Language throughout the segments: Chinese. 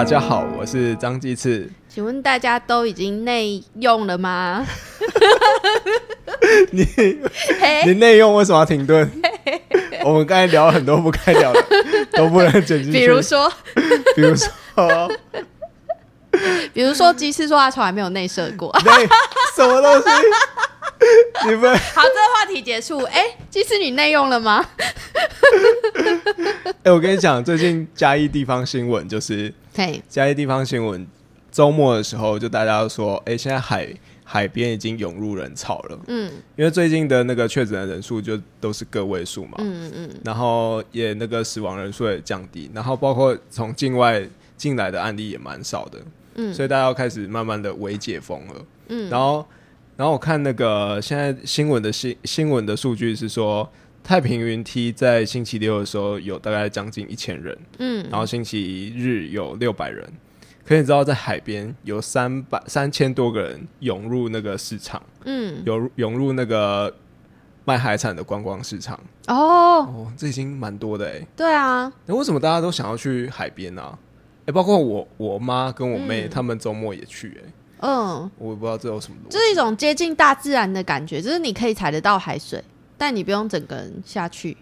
大家好，我是张继次。请问大家都已经内用了吗？你嘿你内用为什么要停顿？我们刚才聊了很多不该聊的，都不能剪进去。比如，说，比如说，比如说，鸡翅说他从来没有内射过。内什么东西？你们好，这个话题结束。哎、鸡翅你内用了吗？哎、我跟你讲，最近嘉义地方新闻就是嘿，嘉义地方新闻，周末的时候就大家都说，哎、现在海海边已经涌入人潮了。嗯。因为最近的那个确诊的人数就都是个位数嘛，嗯嗯，然后也那个死亡人数也降低，然后包括从境外进来的案例也蛮少的，嗯。所以大家要开始慢慢的微解封了，嗯。然后然后我看那个现在新闻的新新闻的数据是说，太平云梯在星期六的时候有大概将近一千人，嗯然后星期日有六百人，可你知道在海边有三百三千多个人涌入那个市场，嗯，涌涌入那个卖海产的观光市场。哦，哦，这已经蛮多的哎。对啊，那为什么大家都想要去海边呢、啊？哎、包括我我妈跟我妹，嗯他们周末也去哎。嗯，我也不知道这有什么逻辑。这是一种接近大自然的感觉，就是你可以踩得到海水，但你不用整个人下去。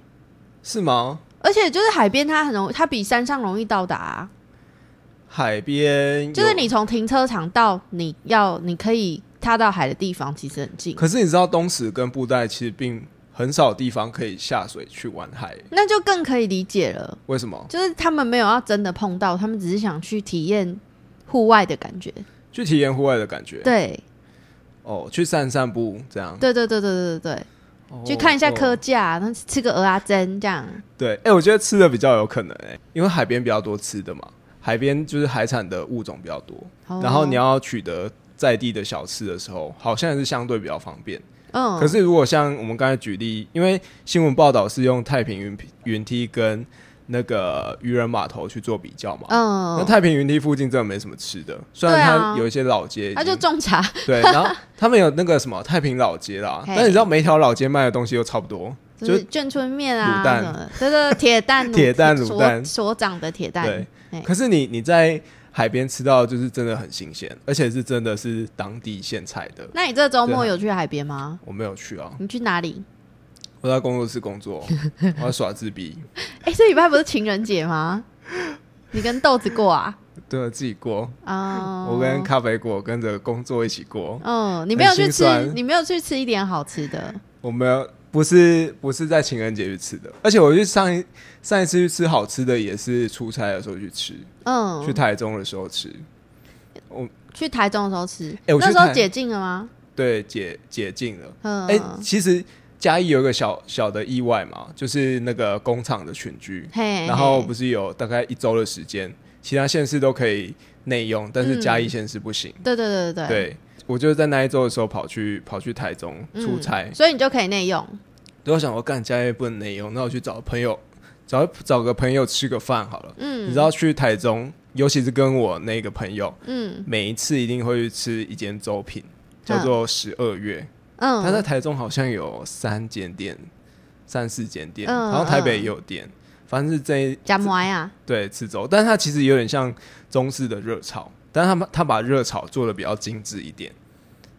是吗？而且就是海边，它很容易，它比山上容易到达、啊。海边就是你，从停车场到你要你可以踏到海的地方，其实很近。可是你知道东石跟布袋其实并很少地方可以下水去玩海，那就更可以理解了，为什么？就是他们没有要真的碰到，他们只是想去体验户外的感觉。去体验户外的感觉。对，哦，去散散步这样。对对对对对对对，哦去看一下哦科架，那吃个鹅啊蒸这样。对，哎、我觉得吃的比较有可能哎、因为海边比较多吃的嘛，海边就是海产的物种比较多，哦然后你要取得在地的小吃的时候，好像是相对比较方便。嗯，可是如果像我们刚才举例，因为新闻报道是用太平云云梯跟那个渔人码头去做比较嘛，嗯。那嗯，太平云梯附近真的没什么吃的，虽然它有一些老街已经，他就种茶，对，然后他们有那个什么太平老街啦，但你知道每一条老街卖的东西都差不多，就就是眷村面啊卤蛋。什么的，对对，对铁蛋 铁蛋卤蛋。所长的铁蛋。对，可是你你在海边吃到就是真的很新鲜，而且是真的是当地现采的。那你这周末有去海边吗？我没有去啊，你去哪里？我在工作室工作，我要耍自闭，哎、这礼拜不是情人节吗？你跟豆子过啊？对，自己过。啊、我跟咖啡果跟着工作一起过，嗯，你没有去吃你没有去吃一点好吃的。我没有不是不是在情人节去吃的，而且我去上一上一次去吃好吃的也是出差的时候去吃，嗯，去台中的时候吃。我去台中的时候吃，那时候解禁了吗？对，解解禁了。嗯，哎、其实嘉义有一个小小的意外嘛，就是那个工厂的群居，嘿，然后不是有大概一周的时间，其他县市都可以内用，但是嗯嘉义县市不行。对对对对对，我就是在那一周的时候跑去跑去台中嗯出差，所以你就可以内用。对我想我干嘉义不能内用，那我去找朋友找找个朋友吃个饭好了。嗯，你知道去台中，尤其是跟我那个朋友，嗯每一次一定会去吃一间粥品，叫做十二月。嗯，他在台中好像有三间店，三四间店，嗯然后台北也有店，反正是这一加馍呀，对吃粥，但是它其实有点像中式的热炒，但是他们他把热炒做的比较精致一点，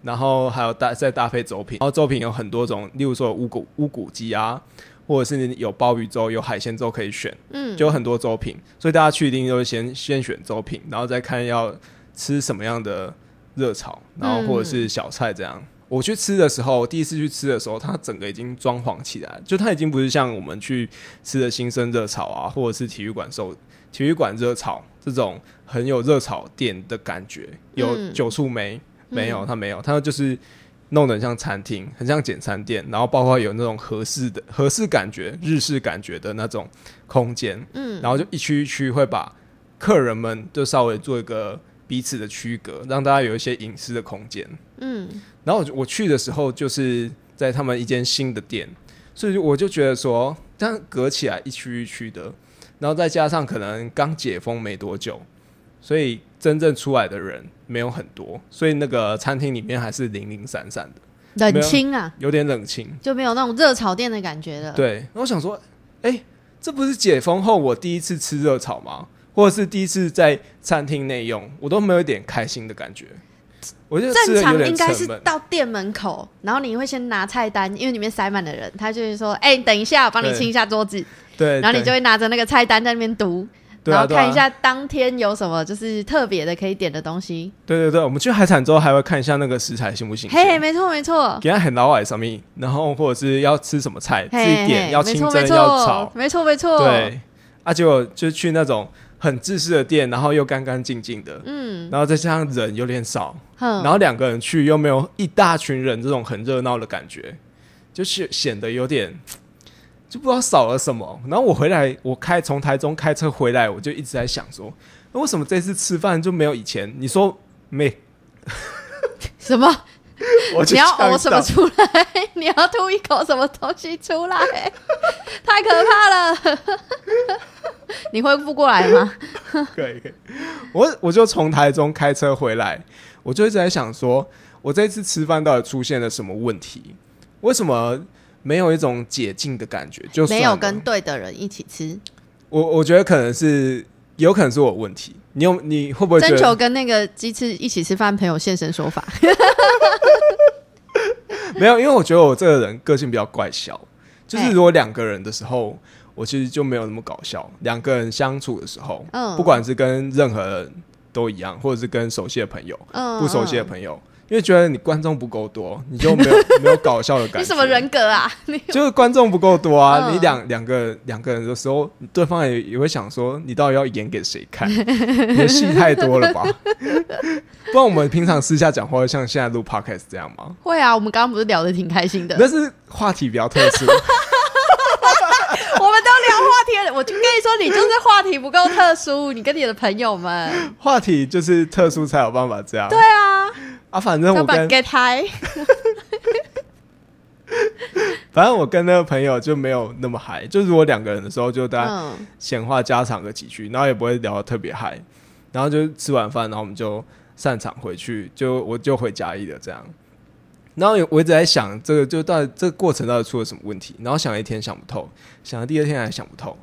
然后还有搭再搭配粥品，然后粥品有很多种，例如说有乌骨乌骨鸡啊，或者是有鲍鱼粥、有海鲜粥可以选，嗯，就有很多粥品，所以大家去一定都是先先选粥品，然后再看要吃什么样的热炒，然后或者是小菜这样。我去吃的时候，第一次去吃的时候，它整个已经装潢起来，就它已经不是像我们去吃的新生热炒啊，或者是体育馆售体育馆热炒这种很有热炒店的感觉。有嗯酒醋梅没有？它没有，它就是弄得很像餐厅，很像简餐店，然后包括有那种合适的合适感觉、日式感觉的那种空间。嗯，然后就一区一区会把客人们就稍微做一个彼此的区隔，让大家有一些隐私的空间。嗯然后我我去的时候就是在他们一间新的店，所以我就觉得说，这样隔起来一区一区的，然后再加上可能刚解封没多久，所以真正出来的人没有很多，所以那个餐厅里面还是零零散散的，冷清啊，有点冷清。就没有那种热炒店的感觉了。，对，然后我想说，哎、这不是解封后我第一次吃热炒吗？或者是第一次在餐厅内用，我都没有一点开心的感觉。我觉得正常应该是。到店门口，然后你会先拿菜单，因为里面塞满了人，他就是说：“哎、你等一下，我帮你清一下桌子。”对，然后你就会拿着那个菜单在那边读，然后看一下当天有什么就是特别的可以点的东西。对对对，我们去海产之后还会看一下那个食材新不新嘿，鲜，没错没错，给他很老外上面，然后或者是要吃什么菜，自己点要清蒸要炒，没错没错，，对，啊，结果就去那种很自私的店，然后又干干净净的，嗯，然后再加上人有点少，然后两个人去又没有一大群人这种很热闹的感觉，就是显得有点就不知道少了什么。然后我回来，我开从台中开车回来，我就一直在想说，那为什么这次吃饭就没有以前？你说没？什么？我你要呛呕什么出来？你要吐一口什么东西出来？太可怕了！你恢复过来吗？可以可以，我我就从台中开车回来，我就一直在想说，我这次吃饭到底出现了什么问题？为什么没有一种解禁的感觉？就没有跟对的人一起吃，我，我觉得可能是有可能是我问题。你有你会不会征求跟那个鸡翅一起吃饭朋友现身说法。没有？因为我觉得我这个人个性比较怪小，就是哎如果两个人的时候，我其实就没有那么搞笑。两个人相处的时候，嗯不管是跟任何人都一样，或者是跟熟悉的朋友、嗯，不熟悉的嗯朋友，因为觉得你观众不够多，你就没有 没有搞笑的感觉。你什么？人格啊？你就是观众不够多啊！嗯你两两个两个人的时候，对方也也会想说，你到底要演给谁看？你的戏太多了吧？不然我们平常私下讲话，会像现在录 podcast 这样吗？会啊，我们刚刚不是聊的挺开心的，但是话题比较特殊。我就跟你说，你就是话题不够特殊，你跟你的朋友们，话题就是特殊才有办法这样。对啊，啊，反正我跟 get high。反正我跟那个朋友就没有那么嗨，就如果两个人的时候，就大家嗯，闲话家常个几句，然后也不会聊得特别嗨，然后就吃完饭，然后我们就散场回去，就我就回嘉义了这样。然后我一直在想，这个就到底这个过程到底出了什么问题？然后想了一天想不透，想了第二天还想不透，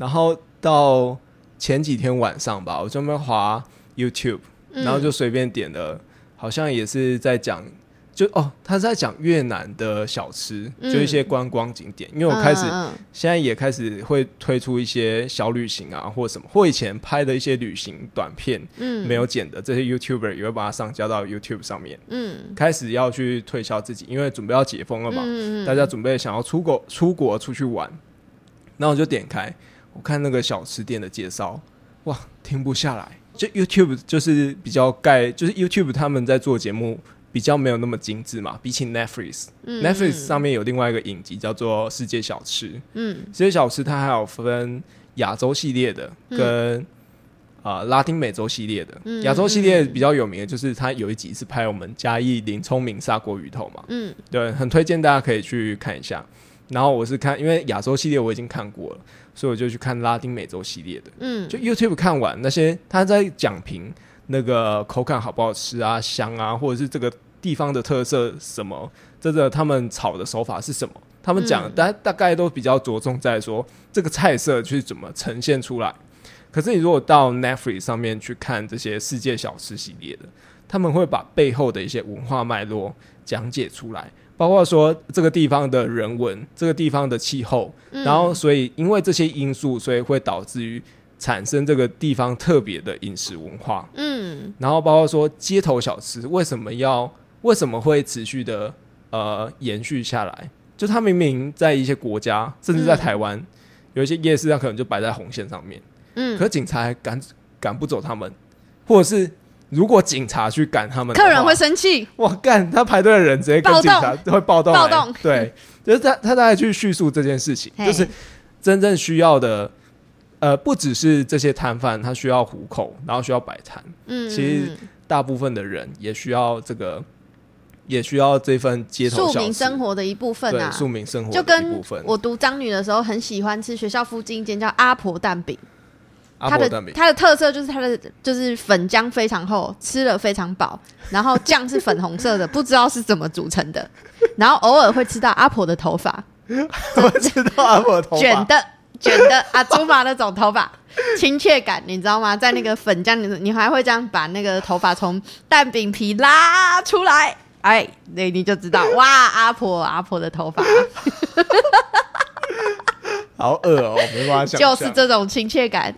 然后到前几天晚上吧，我专门滑 YouTube，嗯。然后就随便点了，好像也是在讲，就哦，他是在讲越南的小吃，嗯。就一些观光景点，因为我开始。现在也开始会推出一些小旅行啊，或什么，或以前拍的一些旅行短片嗯。没有剪的，这些 YouTuber 也会把它上交到 YouTube 上面，嗯。开始要去推销自己，因为准备要解封了嘛，嗯大家准备想要出国出国出去玩，然后我就点开，我看那个小吃店的介绍，哇，停不下来。就 YouTube 就是比较盖，就是 YouTube 他们在做节目比较没有那么精致嘛，比起 Netflix，嗯。Netflix 上面有另外一个影集叫做《世界小吃》，嗯世界小吃它还有分亚洲系列的跟啊、呃拉丁美洲系列的。嗯亚洲系列比较有名的就是它有一集是拍我们嘉义林聪明砂锅鱼头嘛，嗯。对，很推荐大家可以去看一下。然后我是看，因为亚洲系列我已经看过了，所以我就去看拉丁美洲系列的。嗯，就 YouTube 看完那些他在讲评那个口感好不好吃啊、香啊，或者是这个地方的特色什么，这个他们炒的手法是什么，他们讲嗯大大概都比较着重在说这个菜色去怎么呈现出来。可是你如果到 Netflix 上面去看这些世界小吃系列的，他们会把背后的一些文化脉络讲解出来，包括说这个地方的人文、这个地方的气候，嗯。然后所以因为这些因素，所以会导致于产生这个地方特别的饮食文化，嗯。然后包括说街头小吃为什么要为什么会持续的呃延续下来？就它明明在一些国家，甚至在台湾、有一些夜市，它可能就摆在红线上面，嗯。可是警察还赶赶不走他们，或者是如果警察去赶他们，客人会生气，我干，他排队的人直接跟警察会暴动来，暴动。对，就是他他大概去叙述这件事情，就是真正需要的，呃，不只是这些摊贩他需要糊口，然后需要摆摊，嗯，其实大部分的人也需要这个，也需要这份街头庶民生活的一部分啊，对庶民生活就的一跟部分。我读张女的时候，很喜欢吃学校附近一间叫阿婆蛋饼。它的它的特色就是它的就是粉浆非常厚，吃了非常饱，然后酱是粉红色的，不知道是怎么组成的，然后偶尔会吃到阿婆的头发我知道阿婆头发？卷的卷的阿祖玛那种头发，亲切感，你知道吗？在那个粉浆里，你还会这样把那个头发从蛋饼皮拉出来，哎，那你就知道哇，阿婆阿婆的头发好恶哦、没办法想象，就是这种亲切感。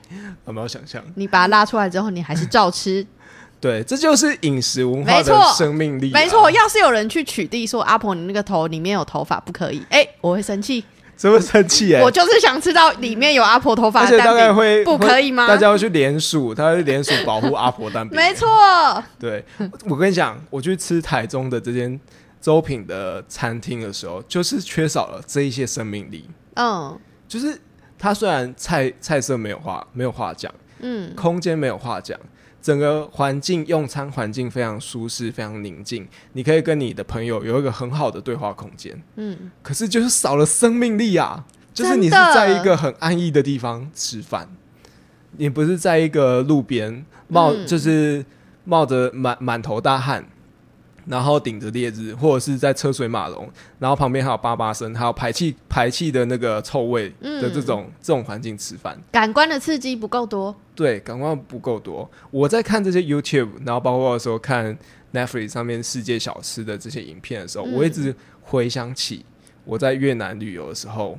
有没有想象？你把它拉出来之后，你还是照吃，对，这就是饮食文化的生命力、啊没错。，要是有人去取缔说阿婆你那个头里面有头发不可以，哎，我会生气。是不是生气哎、我就是想知道里面有阿婆头发而且大的蛋饼，概会不可以吗大家会去联署，他会联署保护阿婆蛋饼。没错，对，我跟你讲，我去吃台中的这间周品的餐厅的时候，就是缺少了这一些生命力。嗯就是它虽然菜菜色没有话没有话讲，嗯，空间没有话讲，整个环境用餐环境非常舒适，非常宁静，你可以跟你的朋友有一个很好的对话空间。嗯，可是就是少了生命力啊！就是你是在一个很安逸的地方吃饭，你不是在一个路边冒，嗯就是冒着满满头大汗，然后顶着烈日，或者是在车水马龙，然后旁边还有叭叭声，还有排气排气的那个臭味的这种、这种环境吃饭，感官的刺激不够多，对，感官不够多。我在看这些 YouTube，然后包括说看 Netflix 上面世界小吃的这些影片的时候，嗯。我一直回想起我在越南旅游的时候，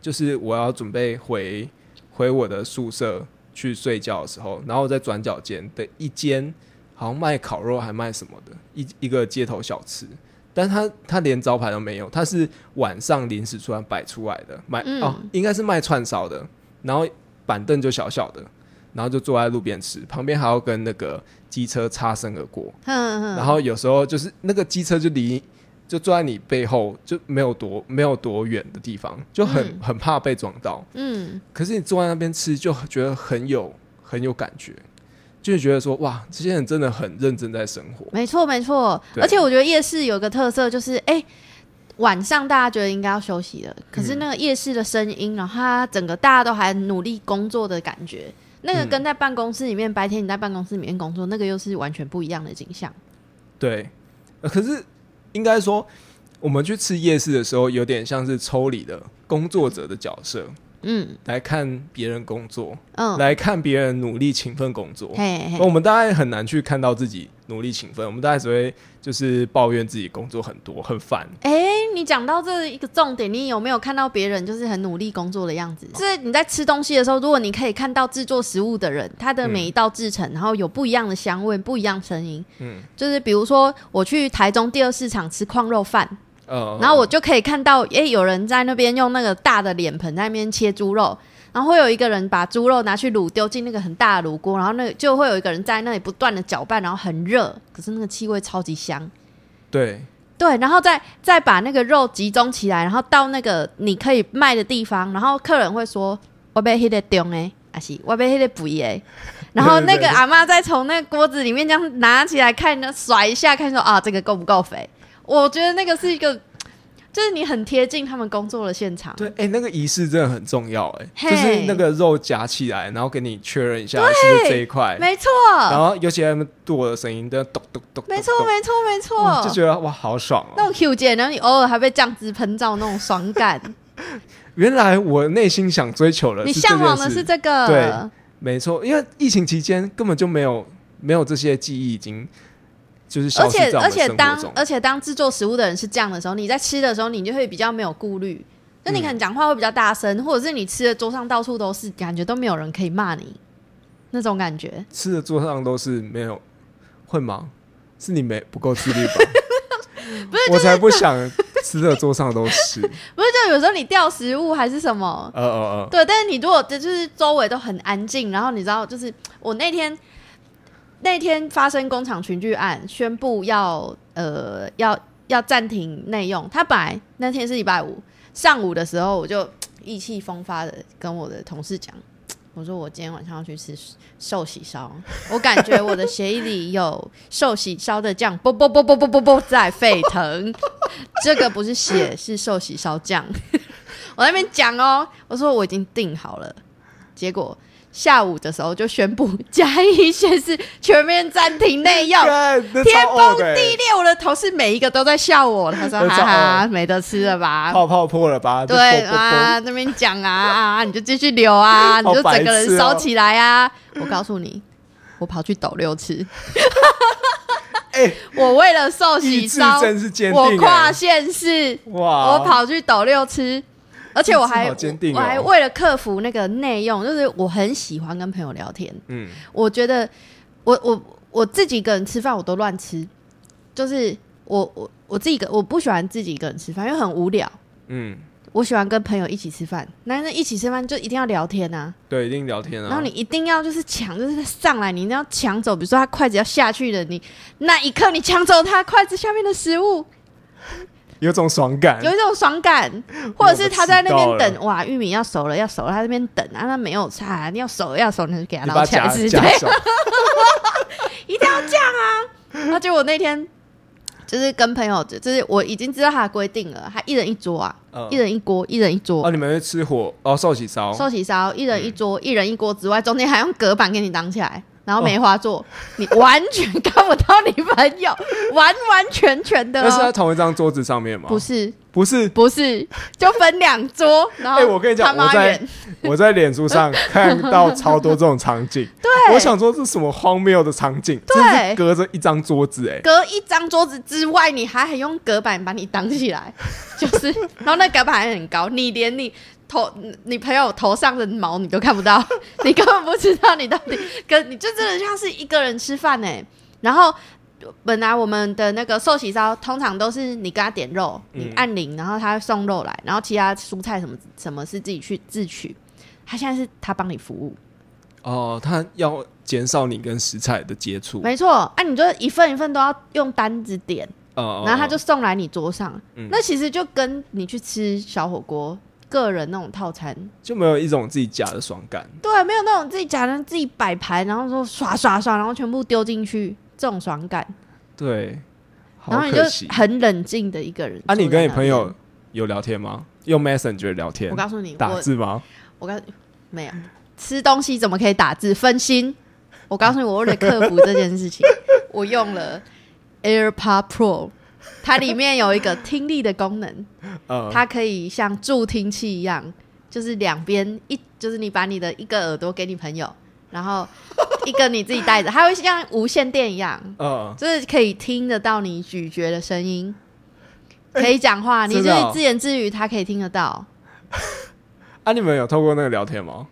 就是我要准备回回我的宿舍去睡觉的时候，然后在转角间的一间好像卖烤肉还卖什么的一一个街头小吃。但他他连招牌都没有，他是晚上临时突然摆出来的，卖、嗯。哦，应该是卖串烧的，然后板凳就小小的，然后就坐在路边吃，旁边还要跟那个机车擦身而过，然后有时候就是那个机车就离就坐在你背后就没有多没有多远的地方，就很、嗯。很怕被撞到。嗯，可是你坐在那边吃，就觉得很有很有感觉，就是觉得说哇，这些人真的很认真在生活。没错没错，而且我觉得夜市有个特色就是，哎、晚上大家觉得应该要休息了，可是那个夜市的声音，然后它整个大家都还努力工作的感觉，那个嗯。跟在办公室里面、白天你在办公室里面工作，那个又是完全不一样的景象。对，呃可是应该说，我们去吃夜市的时候，有点像是抽离的工作者的角色，嗯。来看别人工作，嗯，来看别人努力勤奋工作。嘿嘿。我们大概很难去看到自己努力勤奋，我们大概只会就是抱怨自己工作很多很烦。哎、你讲到这一个重点，你有没有看到别人就是很努力工作的样子？就是你在吃东西的时候，如果你可以看到制作食物的人，他的每一道制成，然后有不一样的香味、不一样声音，嗯，就是比如说我去台中第二市场吃矿肉饭，呃，然后我就可以看到，哎，有人在那边用那个大的脸盆在那边切猪肉，然后会有一个人把猪肉拿去卤，丢进那个很大的卤锅，然后那个就会有一个人在那里不断的搅拌，然后很热，可是那个气味超级香。对对，然后再再把那个肉集中起来，然后到那个你可以卖的地方，然后客人会说：“我被黑的中哎，还是我被黑的补哎。”然后那个阿妈再从那个锅子里面这样拿起来看，甩一下，看说啊，这个够不够肥？我觉得那个是一个，就是你很贴近他们工作的现场。对，哎、那个仪式真的很重要、哎，嘿就是那个肉夹起来，然后给你确认一下是不是这一块，没错，然后尤其他们剁的声音，都咚咚咚，没错，咚没错，没错就错。觉得哇，好爽哦！那种 Q 键，然后你偶尔还被酱汁喷到那种爽感，原来我内心想追求的你向往的是这个。对没错，因为疫情期间根本就没有没有这些记忆，已经就是而且而且当。而且当制作食物的人是这样的时候，你在吃的时候，你就会比较没有顾虑。那你可嗯能讲话会比较大声，或者是你吃的桌上到处都是，感觉都没有人可以骂你，那种感觉。吃的桌上都是没有，会吗？是你没不够自律吧？不是，我才不想吃的桌上都是。不是就有时候你掉食物还是什么，呃呃呃，对，但是你如果这就是周围都很安静，然后你知道，就是我那天那天发生工厂群聚案，宣布要呃要要暂停内用。他本来那天是礼拜五上午的时候，我就意气风发的跟我的同事讲，我说我今天晚上要去吃寿喜烧，我感觉我的血液里有寿喜烧的酱，啵啵啵啵啵啵啵在沸腾。这个不是血，是寿喜烧酱。我那边讲哦，我说我已经订好了，结果下午的时候就宣布嘉义县市全面暂停内用，天崩地裂。我的同事每一个都在笑我，他说哈哈，恶没得吃了吧？泡泡破了吧？就对啊，那边讲啊啊，你就继续留啊，你就整个人烧起来啊！我告诉你，我跑去抖六吃，哎，我为了寿喜烧，我跨县市，哇，我跑去抖六吃，而且我还我还为了克服那个内用，就是我很喜欢跟朋友聊天，嗯。我觉得我我我自己一个人吃饭我都乱吃，就是我我我自己一个我不喜欢自己一个人吃饭，因为很无聊。嗯，我喜欢跟朋友一起吃饭，男生一起吃饭就一定要聊天啊，对，一定聊天啊。然后你一定要就是抢，就是上来你一定要抢走，比如说他筷子要下去了，你那一刻你抢走他筷子下面的食物，有种爽感，有一种爽感，或者是他在那边等，哇，玉米要熟了要熟了，他在那边等啊，他没有菜，你要熟了要熟，你就给他捞起来吃，对，一定要这样啊！那结果那天就是跟朋友，就是我已经知道他的规定了，他一人一桌啊，嗯。一人一锅，一人一桌。哦，。你们吃火哦，寿喜烧，寿喜烧一人一桌，一人一锅之外，中间还用隔板给你挡起来，然后梅花座，你完全看不到你朋友，完完全全的、那是在哦，同一张桌子上面吗？不是不是，不是，就分两桌，然后哎我跟你讲我在 我在脸书上看到超多这种场景，对，我想说这是什么荒谬的场景？对。是隔着一张桌子，哎，隔一张桌子之外，你还还用隔板把你挡起来，就是，然后那隔板还很高，你连你头你朋友头上的毛你都看不到，你根本不知道你到底跟你就真的像是一个人吃饭哎。然后本来我们的那个寿喜烧通常都是你跟他点肉，你嗯按铃，然后他送肉来，然后其他蔬菜什么什么是自己去自取。他现在是他帮你服务，哦，他要减少你跟食材的接触，没错，啊，你就一份一份都要用单子点，哦，然后他就送来你桌上。嗯那其实就跟你去吃小火锅个人那种套餐，就没有一种自己夹的爽感。对，没有那种自己夹的自己摆盘，然后说刷刷刷，然后全部丢进去这种爽感，对，然后你就。很冷静的一个人。啊，你跟你朋友，有聊天吗？用 Messenger 聊天我，告诉你，打字吗？我告诉你没有吃东西怎么可以打字分心？我告诉你，我为了克服这件事情，我用了 AirPod Pro，它里面有一个听力的功能。呃，它可以像助听器一样，就是两边一，就是你把你的一个耳朵给你朋友，然后一个你自己带着，它会像无线电一样，嗯，就是可以听得到你咀嚼的声音，可以讲话，你就是自言自语，它可以听得到。啊，你们有透过那个聊天吗？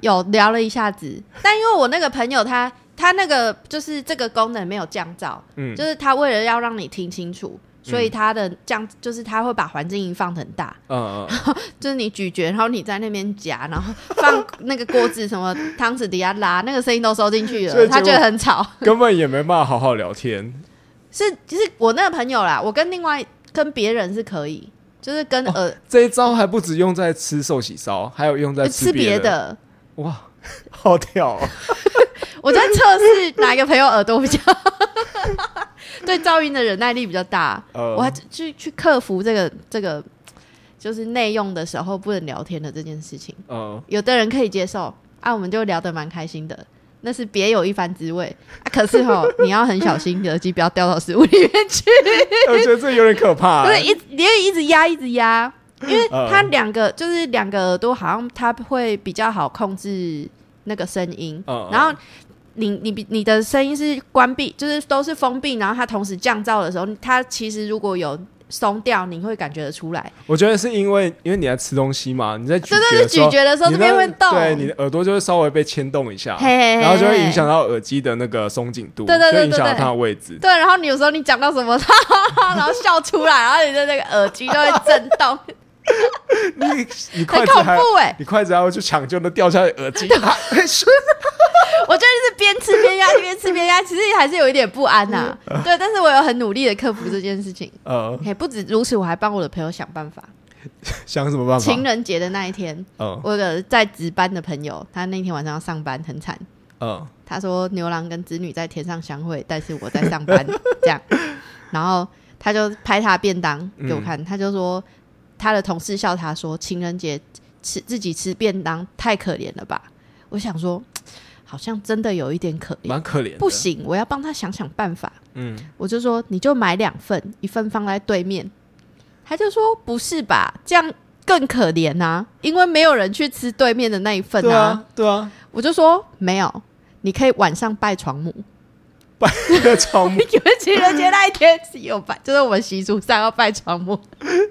有聊了一下子，但因为我那个朋友他他那个就是这个功能没有降噪，嗯，就是他为了要让你听清楚，所以他的降就是他会把环境音放很大，嗯嗯，就是你咀嚼，然后你在那边夹，然后放那个锅子什么汤匙底下拉，那个声音都收进去了，他觉得很吵。根本也没办法好好聊天。是，其实我那个朋友啦，我跟另外跟别人是可以，就是跟呃、这一招还不止用在吃寿喜烧，还有用在吃别别的。的。哇，好屌、哦！我在测试哪一个朋友耳朵比较 对噪音的忍耐力比较大，呃，我还去去克服这个这个就是内用的时候不能聊天的这件事情。呃，有的人可以接受啊，我们就聊得蛮开心的，那是别有一番滋味啊。可是哈，你要很小心，耳机不要掉到食物里面去，我觉得这有点可怕、不是欸。一你会一直压一直压，因为嗯它两个就是两个耳朵好像它会比较好控制那个声音，嗯然后。你你你的声音是关闭，就是都是封闭，然后它同时降噪的时候，它其实如果有松掉，你会感觉得出来。我觉得是因为因为你在吃东西嘛，你在咀对对对，咀嚼的时候，嚼的时候这边会动，对，你的耳朵就会稍微被牵动一下，嘿嘿嘿然后就会影响到耳机的那个松紧度，对对对就影响到它的位置。对，然后你有时候你讲到什么，然后笑出来，然后你的那个耳机就会震动，你你筷子还你筷子还要去抢救那掉下来耳机，我觉得是边吃边压，边吃边压，其实还是有一点不安呐、对，但是我有很努力的克服这件事情。呃，嘿，不止如此，我还帮我的朋友想办法。想什么办法？情人节的那一天，嗯我有个在值班的朋友，他那天晚上要上班，很惨。嗯他说牛郎跟织女在天上相会，但是我在上班，这样。然后他就拍他便当给我看，他就说他的同事笑他说情人节吃自己吃便当太可怜了吧。我我想说，好像真的有一点可怜，蛮可怜。不，行，我要帮他想想办法。嗯，我就说你就买两份，一份放在对面。他就说不是吧，这样更可怜啊、因为没有人去吃对面的那一份啊。对啊，对啊，我就说没有，你可以晚上拜床母，拜那个床母因为情人节那一天是有拜，就是我们习俗上要拜床母，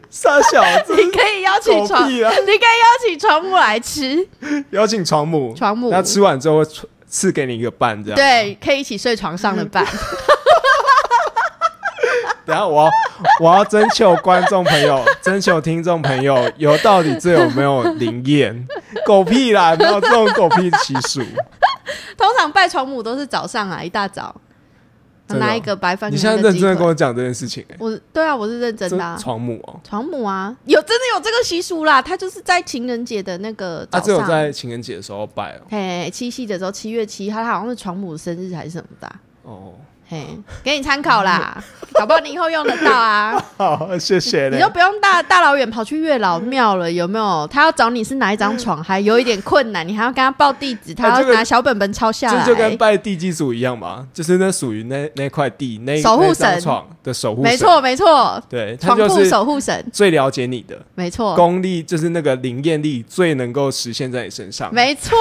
傻小子，你可以邀请床！你可以邀请床母来吃邀请床母，床母，那吃完之后会赐给你一个伴，这样。对，可以一起睡床上的伴。等下我要我要征求观众朋友，征求听众朋友，有到底这有没有灵验？狗屁啦，没有这种狗屁习俗。通常拜床母都是早上啊，一大早拿一个白饭。你现在认真的跟我讲这件事情、欸，我对啊，我是认真的、啊。床母哦、床母啊，有真的有这个习俗啦，他就是在情人节的那个他早上，只有在情人节的时候拜哦、嘿七夕的时候，七月七，他好像是床母生日还是什么的啊、哦，嘿，给你参考啦，搞不好你以后用得到啊。好，谢谢嘞你就。不用大大老远跑去月老庙了，有没有？他要找你是哪一张床，还有一点困难，你还要跟他报地址，他要拿小本本抄下来。这就跟拜地基主一样嘛，就是那属于那那块地那守护神床的守护，没，错没错，对，他床铺就是守护神，最了解你的没错。功力，就是那个灵验力最能够实现在你身上。没错，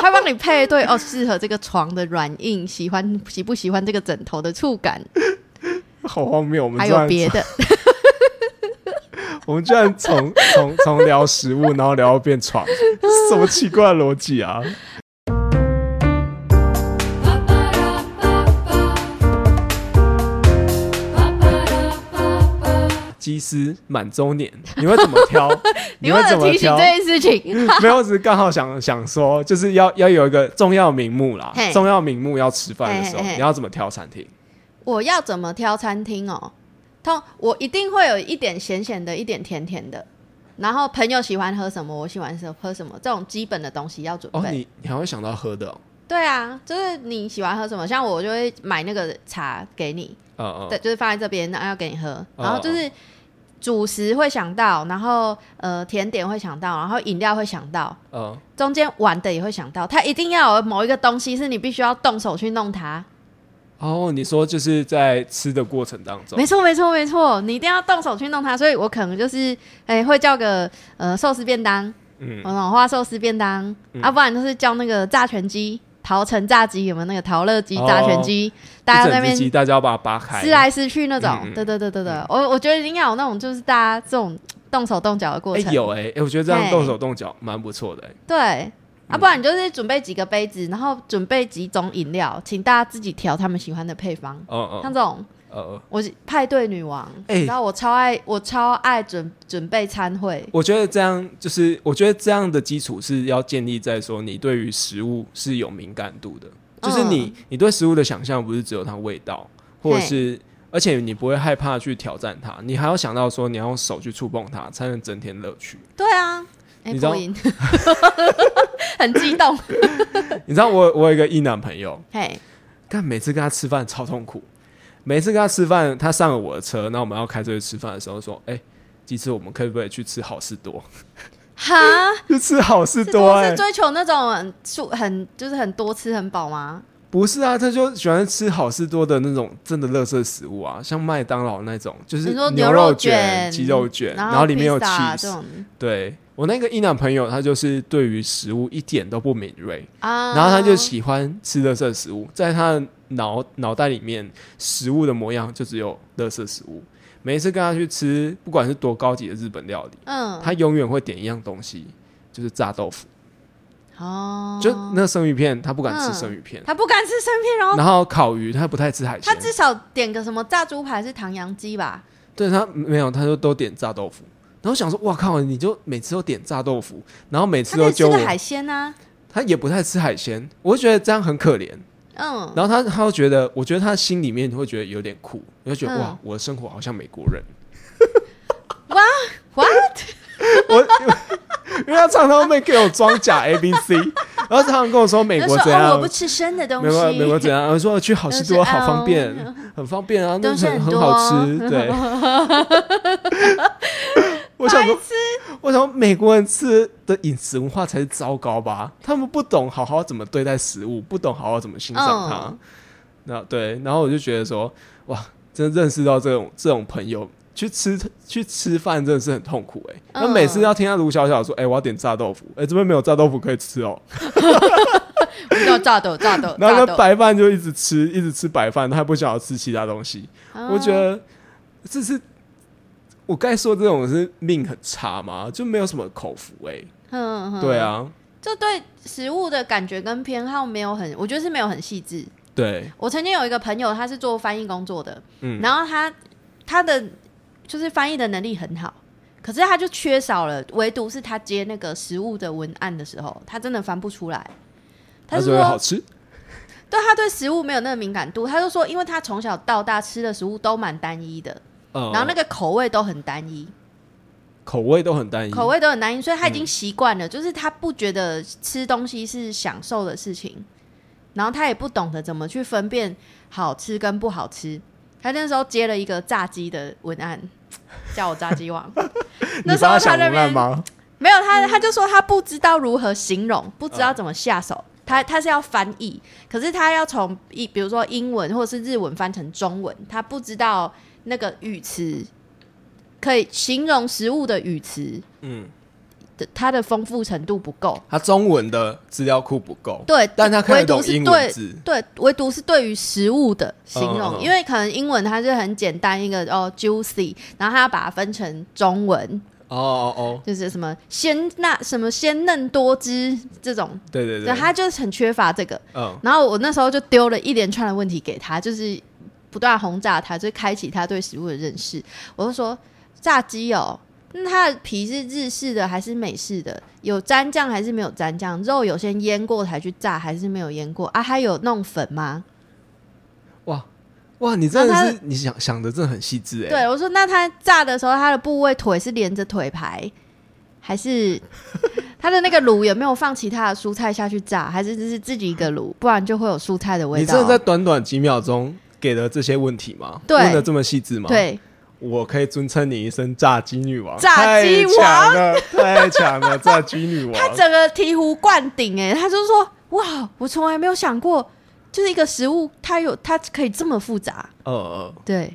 他帮你配对哦，适合这个床的软硬，喜欢喜不喜欢这个枕头的触感，好荒谬，我们还居然有别的。我们居然从从从聊食物，然后聊到变床，这是什么奇怪的逻辑啊？鸡丝满周年，你会怎么挑？你为会怎么提醒这？件事情，没有，我只是刚好想想说，就是要要有一个重要名目啦，重要名目要吃饭的时候，嘿嘿嘿你要怎么挑餐厅？我要怎么挑餐厅哦？通我一定会有一点咸咸的，一点甜甜的。然后朋友喜欢喝什么，我喜欢喝喝什么，这种基本的东西要准备。哦，你你还会想到喝的哦，对啊，就是你喜欢喝什么，像我就会买那个茶给你，嗯对，嗯，就是放在这边，然后要给你喝。哦然后就是主食会想到，然后呃甜点会想到，然后饮料会想到，嗯，中间玩的也会想到。它一定要有某一个东西是你必须要动手去弄它。哦，你说就是在吃的过程当中没，错，没错，没错，你一定要动手去弄它。所以我可能就是哎、会叫个呃寿司便当，嗯那种花寿司便当，嗯啊，不然就是叫那个炸全鸡。桃城炸鸡有没有那个桃乐鸡、炸全鸡？大家在那边大家要把它扒开，撕来撕去那种，对对对对对，我我觉得一定要有那种就是大家这种动手动脚的过哎、程，有哎、哎、我觉得这样嘿。动手动脚蛮不错的、哎。对，啊，不然你就是准备几个杯子，然后准备几种饮料，请大家自己调他们喜欢的配方。嗯嗯像这种，呃，我是派对女王，哎。然后我超爱，我超爱准准备餐会，我觉得这样就是，我觉得这样的基础是要建立在说你对于食物是有敏感度的，就是你、你对食物的想象不是只有它味道，或者是。而且你不会害怕去挑战它，你还要想到说你要用手去触碰它，才能增添乐趣。对啊，哎、你知道破音，很激动，你知道我我有一个异男朋友，嘿，但每次跟他吃饭超痛苦。每次跟他吃饭，他上了我的车，那我们要开车去吃饭的时候说：“哎、这次我们可不可以去吃好事多？哈，去吃好事多、是追求那种很数很就是很多吃很饱吗？不是啊，他就喜欢吃好事多的那种真的垃圾食物啊，像麦当劳那种，就是牛肉卷、鸡肉卷，然然后里面有披萨这 cheese。对我那个伊朗朋友，他就是对于食物一点都不敏锐，啊，然后他就喜欢吃垃圾食物，在他的脑脑袋里面，食物的模样就只有垃圾食物。每一次跟他去吃，不管是多高级的日本料理，嗯，他永远会点一样东西，就是炸豆腐。哦，就那生鱼片，他不敢吃嗯生鱼片，他不敢吃生片，然后然后烤鱼他不太吃海鲜。他至少点个什么炸猪排是唐扬鸡吧？对他没有，他就都点炸豆腐。然后想说，哇靠，你就每次都点炸豆腐，然后每次都揪我，吃海鲜啊，他也不太吃海鲜，我就觉得这样很可怜。嗯，然后他他会觉得，我觉得他心里面会觉得有点酷，你会觉得、嗯哇，我的生活好像美国人。哇 what？我因为他常常会给我装假 A B C，然后常常跟我说美国怎样，哦，我不吃生的东西，美国美国怎样，我说去好事多好方便哦，很方便啊，那东西很好吃，多对。我想说，我想美国人吃的饮食文化才是糟糕吧？他们不懂好好怎么对待食物，不懂好好怎么欣赏它。嗯那对，然后我就觉得说，哇，真的认识到这种这种朋友，去吃去吃饭真的是很痛苦哎、欸。那、嗯每次要听到卢小小说，哎、我要点炸豆腐，哎、这边没有炸豆腐可以吃哦、我们叫炸豆炸豆，然后那白饭就一直吃，一直吃白饭，他还不想要吃其他东西。我觉嗯得这是我该说这种是命很差吗？就没有什么口福哎、嗯，嗯对，啊，就对食物的感觉跟偏好没有很，我觉得是没有很细致。对，我曾经有一个朋友，他是做翻译工作的，嗯，然后他他的就是翻译的能力很好，可是他就缺少了，唯独是他接那个食物的文案的时候，他真的翻不出来。他是他觉得好，吃，对他对食物没有那个敏感度，他就说，因为他从小到大吃的食物都蛮单一的，嗯，然后那个口味都很单一，口味都很单一，口味都很单一，所以他已嗯经习惯了，就是他不觉得吃东西是享受的事情，然后他也不懂得怎么去分辨好吃跟不好吃。他那时候接了一个炸鸡的文案，叫我炸鸡王。那你时候帮他想那边吗？没有他，他就说他不知道如何形容，不知道怎么下手。他他是要翻译，可是他要从一比如说英文或者是日文翻成中文，他不知道那个语词可以形容食物的语词嗯，的它的丰富程度不够。它中文的资料库不够，对，但它看唯独得懂英是对文字，对，唯独是对于食物的形容，嗯嗯嗯。因为可能英文它是很简单一个哦 juicy，然后它要把它分成中文，哦哦哦，就是什么鲜那什么鲜嫩多汁这种，对对对，他就是很缺乏这个。嗯，然后我那时候就丢了一连串的问题给他，就是不断轰炸他，就是开启他对食物的认识。我就说炸鸡哦，那它的皮是日式的还是美式的？有蘸酱还是没有蘸酱？肉有先腌过才去炸还是没有腌过啊？还有弄粉吗？哇哇，你真的是你想想的真的很细致哎，对，我说那他炸的时候，他的部位腿是连着腿排，还是 他的那个卤有没有放其他的蔬菜下去炸，还是只是自己一个卤？不然就会有蔬菜的味道。你真的在短短几秒钟给了这些问题吗？对。问的这么细致吗？，对。我可以尊称你一声炸鸡女王，炸鸡王太强了，太强了，炸鸡女王，他整个醍醐灌顶哎，他就说哇，我从来没有想过，就是一个食物它有它可以这么复杂。呃呃。对，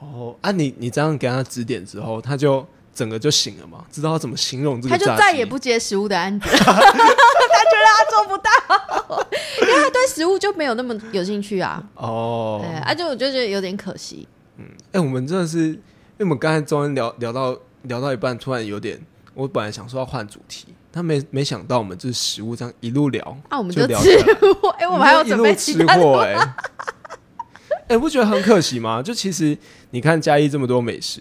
哦啊，你你这样给他指点之后，他就整个就醒了嘛，知道怎么形容这个他就再也不接食物的案子，他觉得他做不到，因为他对食物就没有那么有兴趣啊。哦。对，，啊，就我就觉得有点可惜。嗯。哎、我们真的是，因为我们刚才中间聊聊到聊到一半，突然有点，我本来想说要换主题，但没没想到我们就是食物这样一路聊，啊，我们就就吃货，哎、我们还有一准备吃货哎、哎、不觉得很可惜吗？就其实你看嘉义这么多美食，